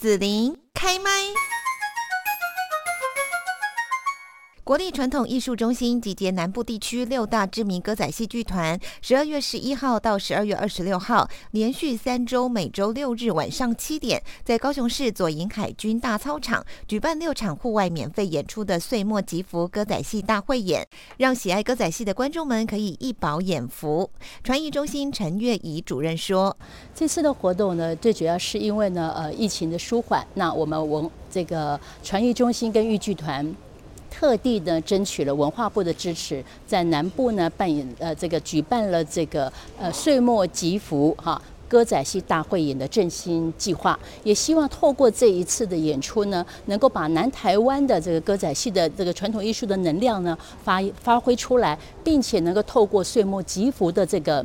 子琳开麦。国立传统艺术中心集结南部地区六大知名歌仔戏剧团，十二月十一号到十二月二十六号，连续三周，每周六日晚上七点，在高雄市左营海军大操场举办六场户外免费演出的岁末吉福歌仔戏大汇演，让喜爱歌仔戏的观众们可以一饱眼福。传艺中心陈月怡主任说：“这次的活动呢，最主要是因为呢，呃，疫情的舒缓，那我们文这个传艺中心跟豫剧团。”特地呢争取了文化部的支持，在南部呢扮演呃这个举办了这个呃岁末吉福哈歌仔戏大汇演的振兴计划，也希望透过这一次的演出呢，能够把南台湾的这个歌仔戏的这个传统艺术的能量呢发发挥出来，并且能够透过岁末吉福的这个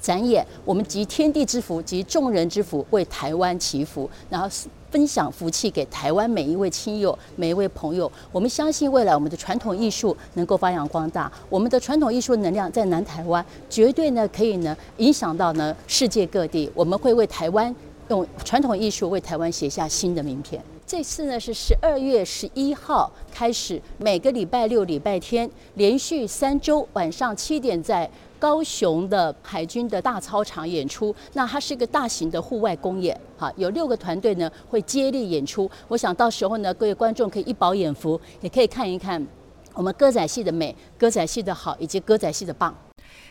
展演，我们集天地之福，集众人之福，为台湾祈福，然后。分享福气给台湾每一位亲友、每一位朋友。我们相信未来我们的传统艺术能够发扬光大，我们的传统艺术能量在南台湾绝对呢可以呢影响到呢世界各地。我们会为台湾用传统艺术为台湾写下新的名片。这次呢是十二月十一号开始，每个礼拜六、礼拜天连续三周晚上七点在。高雄的海军的大操场演出，那它是一个大型的户外公演，哈，有六个团队呢会接力演出。我想到时候呢，各位观众可以一饱眼福，也可以看一看我们歌仔戏的美、歌仔戏的好以及歌仔戏的棒。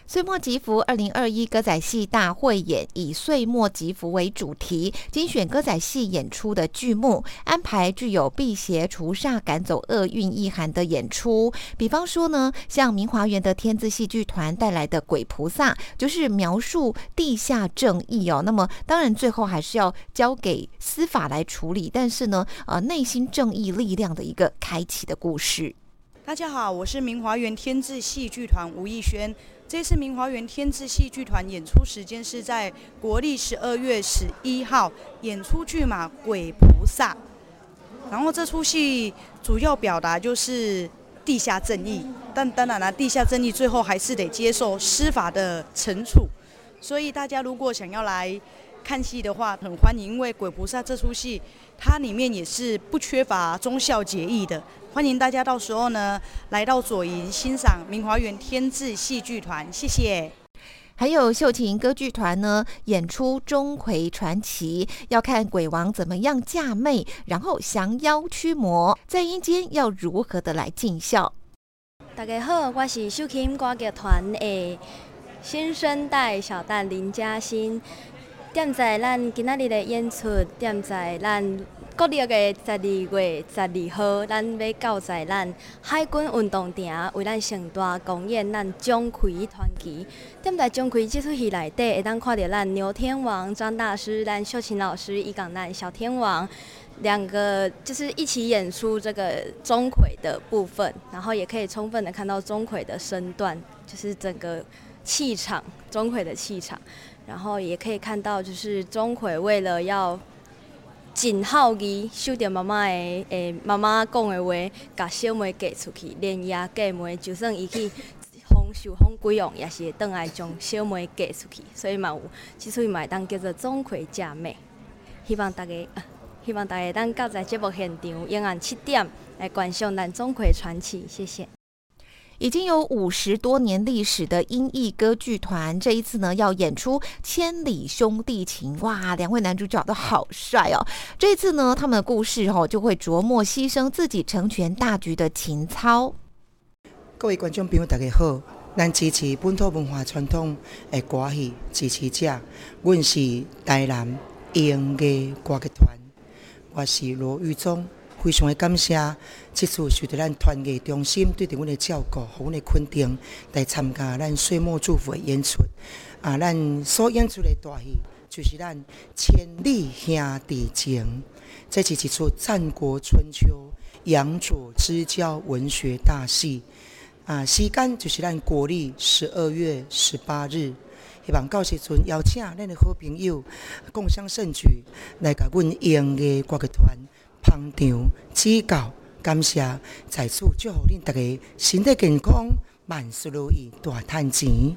岁末吉福二零二一歌仔戏大汇演以岁末吉福为主题，精选歌仔戏演出的剧目，安排具有辟邪除煞、赶走厄运意涵的演出。比方说呢，像明华园的天字戏剧团带来的《鬼菩萨》，就是描述地下正义哦。那么当然最后还是要交给司法来处理，但是呢，呃，内心正义力量的一个开启的故事。大家好，我是明华园天字戏剧团吴艺轩。这次明华园天字戏剧团演出时间是在国历十二月十一号，演出剧码《鬼菩萨》。然后这出戏主要表达就是地下正义，但当然了，地下正义最后还是得接受司法的惩处。所以大家如果想要来看戏的话，很欢迎，因为《鬼菩萨》这出戏它里面也是不缺乏忠孝节义的。欢迎大家到时候呢，来到左营欣赏明华园天智戏剧团，谢谢。还有秀琴歌剧团呢，演出钟馗传奇，要看鬼王怎么样嫁妹，然后降妖驱魔，在阴间要如何的来尽孝。大家好，我是秀琴歌剧团的新生代小旦林嘉欣。点在咱今仔日的演出，点在咱。国历的十二月十二号，咱要到在咱海军运动场为咱盛大公演咱钟馗传奇。踮在钟馗这出戏内底，会当看到咱牛天王张大师、咱秀琴老师以及咱小天王两个，就是一起演出这个钟馗的部分。然后也可以充分的看到钟馗的身段，就是整个气场，钟馗的气场。然后也可以看到，就是钟馗为了要。真孝义，守着妈妈的诶，妈妈讲的话，甲小妹嫁出去，连夜嫁妹，就算伊去封受封贵王，也是会倒来将小妹嫁出去。所以嘛有，之所以嘛会当叫做钟馗嫁妹。希望大家，希望大家当到在节目现场，永远七点来观赏咱钟馗传奇。谢谢。已经有五十多年历史的英译歌剧团，这一次呢要演出《千里兄弟情》。哇，两位男主角都好帅哦！这次呢，他们的故事哦就会琢磨牺牲自己成全大局的情操。各位观众朋友，大家好，咱支持本土文化传统的歌戏支持者，阮是台南英艺歌剧团，我是罗玉忠。非常的感谢，这次受到咱团艺中心对着阮的照顾和阮的肯定，来参加咱岁末祝福的演出。啊，咱所演出的大戏就是咱《千里兄弟情》，这是一出战国春秋杨左之交文学大戏。啊，时间就是咱国历十二月十八日。希望到时阵邀请咱的好朋友共襄盛举，来甲阮英的歌剧团。捧场指教，感谢在此祝福恁大家身体健康，万事如意，大赚钱。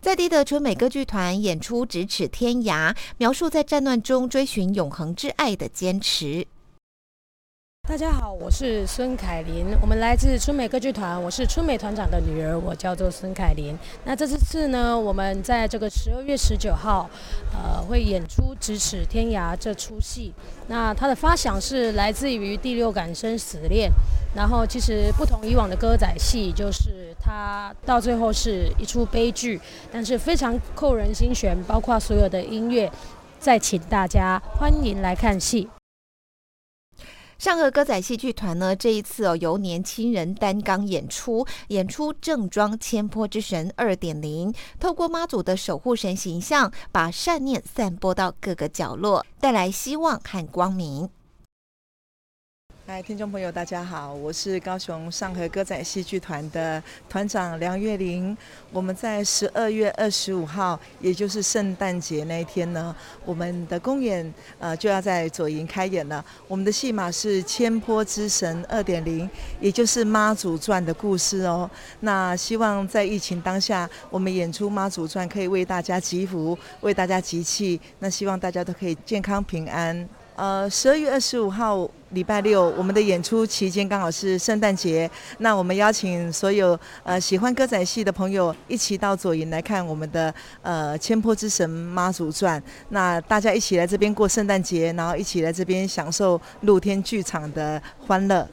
在地的春美歌剧团演出《咫尺天涯》，描述在战乱中追寻永恒之爱的坚持。大家好，我是孙凯琳，我们来自春美歌剧团，我是春美团长的女儿，我叫做孙凯琳。那这次呢，我们在这个十二月十九号，呃，会演出《咫尺天涯》这出戏。那它的发想是来自于《第六感生死恋》，然后其实不同以往的歌仔戏，就是它到最后是一出悲剧，但是非常扣人心弦，包括所有的音乐。再请大家欢迎来看戏。上河歌仔戏剧团呢，这一次哦，由年轻人担纲演出，演出正装千坡之神二点零，透过妈祖的守护神形象，把善念散播到各个角落，带来希望和光明。嗨，听众朋友，大家好，我是高雄上河歌仔戏剧团的团长梁月玲。我们在十二月二十五号，也就是圣诞节那一天呢，我们的公演呃就要在左营开演了。我们的戏码是《千波之神二点零》，也就是妈祖传的故事哦。那希望在疫情当下，我们演出妈祖传可以为大家祈福，为大家集气。那希望大家都可以健康平安。呃，十二月二十五号礼拜六，我们的演出期间刚好是圣诞节，那我们邀请所有呃喜欢歌仔戏的朋友一起到左营来看我们的呃《千坡之神妈祖传》，那大家一起来这边过圣诞节，然后一起来这边享受露天剧场的欢乐。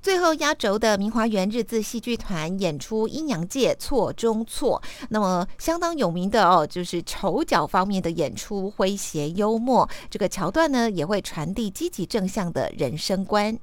最后压轴的明华园日治戏剧团演出《阴阳界错中错》，那么相当有名的哦，就是丑角方面的演出诙谐幽默，这个桥段呢也会传递积极正向的人生观。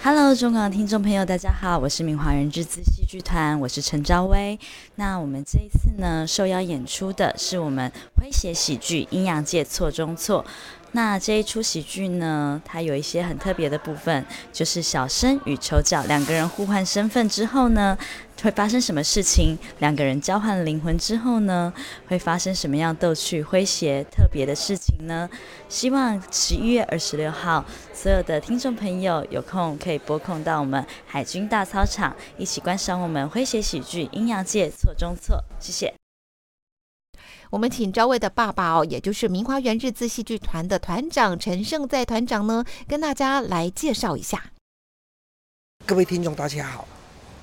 Hello，中港的听众朋友，大家好，我是明华园日治戏剧团，我是陈昭薇。那我们这一次呢，受邀演出的是我们诙谐喜剧《阴阳界错中错》。那这一出喜剧呢，它有一些很特别的部分，就是小生与丑角两个人互换身份之后呢，会发生什么事情？两个人交换灵魂之后呢，会发生什么样逗趣、诙谐、特别的事情呢？希望十一月二十六号，所有的听众朋友有空可以拨空到我们海军大操场，一起观赏我们诙谐喜剧《阴阳界错中错》。谢谢。我们请赵薇的爸爸哦，也就是明华园日志戏剧团的团长陈胜在团长呢，跟大家来介绍一下。各位听众，大家好，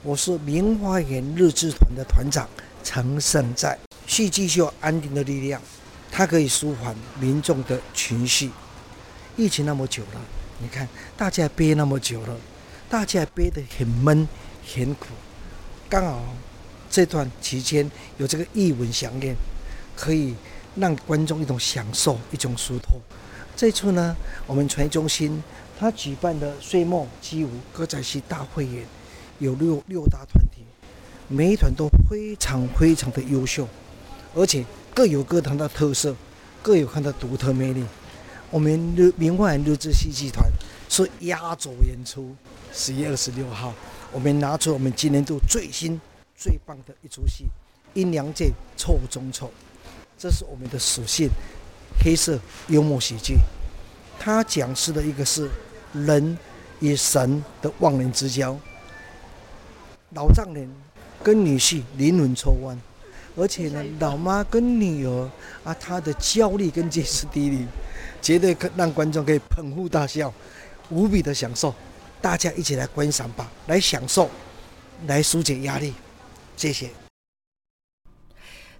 我是明华园日志团的团长陈胜在。戏剧是有安定的力量，它可以舒缓民众的情绪。疫情那么久了，你看大家憋那么久了，大家憋得很闷很苦，刚好这段期间有这个艺文饗宴。可以让观众一种享受，一种疏通。这次呢，我们传艺中心他举办的岁末祭舞歌仔戏大汇演，有六六大团体，每一团都非常非常的优秀，而且各有各堂的特色，各有它的独特魅力。我们日明华园日治戏剧团是压轴演出，十月二十六号，我们拿出我们今年度最新最棒的一出戏《阴阳界错中错》。这是我们的属性，黑色幽默喜剧。它讲述的一个是人与神的忘年之交，老丈人跟女婿灵魂抽弯，而且呢，老妈跟女儿啊，她的焦虑跟歇斯底里，绝对可让观众可以捧腹大笑，无比的享受。大家一起来观赏吧，来享受，来纾解压力。谢谢。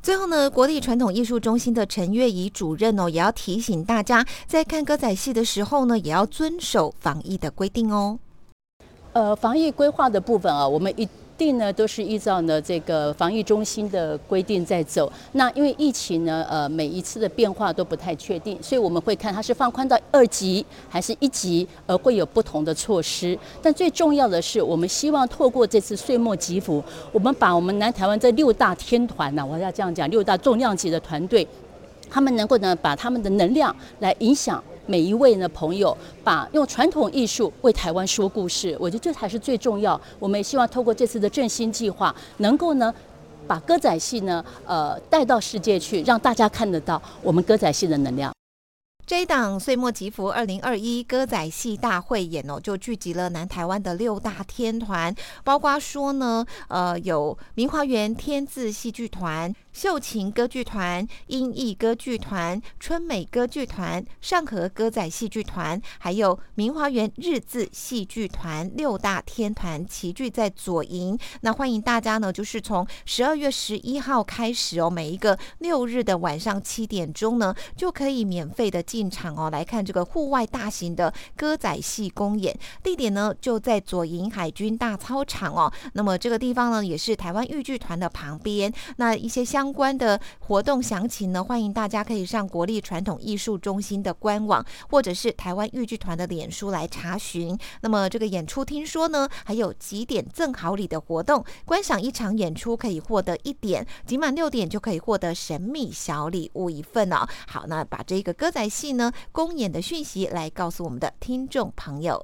最后呢，国立传统艺术中心的陈月怡主任哦，也要提醒大家，在看歌仔戏的时候呢，也要遵守防疫的规定哦。呃，防疫规划的部分啊，我们一。定呢都是依照呢这个防疫中心的规定在走。那因为疫情呢，呃，每一次的变化都不太确定，所以我们会看它是放宽到二级还是一级，而会有不同的措施。但最重要的是，我们希望透过这次岁末祈福，我们把我们南台湾这六大天团呢，我要这样讲，六大重量级的团队，他们能够呢把他们的能量来影响。每一位呢朋友，把用传统艺术为台湾说故事，我觉得这才是最重要。我们也希望透过这次的振兴计划，能够呢把歌仔戏呢呃带到世界去，让大家看得到我们歌仔戏的能量。这一档岁末集福二零二一歌仔戏大会演哦，就聚集了南台湾的六大天团，包括说呢，呃，有明华园天字戏剧团。秀琴歌剧团、英艺歌剧团、春美歌剧团、上河歌仔戏剧团，还有明华园日字戏剧团六大天团齐聚在左营。那欢迎大家呢，就是从十二月十一号开始哦，每一个六日的晚上七点钟呢，就可以免费的进场哦，来看这个户外大型的歌仔戏公演。地点呢就在左营海军大操场哦。那么这个地方呢，也是台湾豫剧团的旁边。那一些相相关的活动详情呢，欢迎大家可以上国立传统艺术中心的官网，或者是台湾豫剧团的脸书来查询。那么这个演出听说呢，还有几点赠好礼的活动，观赏一场演出可以获得一点，集满六点就可以获得神秘小礼物一份哦。好，那把这个歌仔戏呢公演的讯息来告诉我们的听众朋友。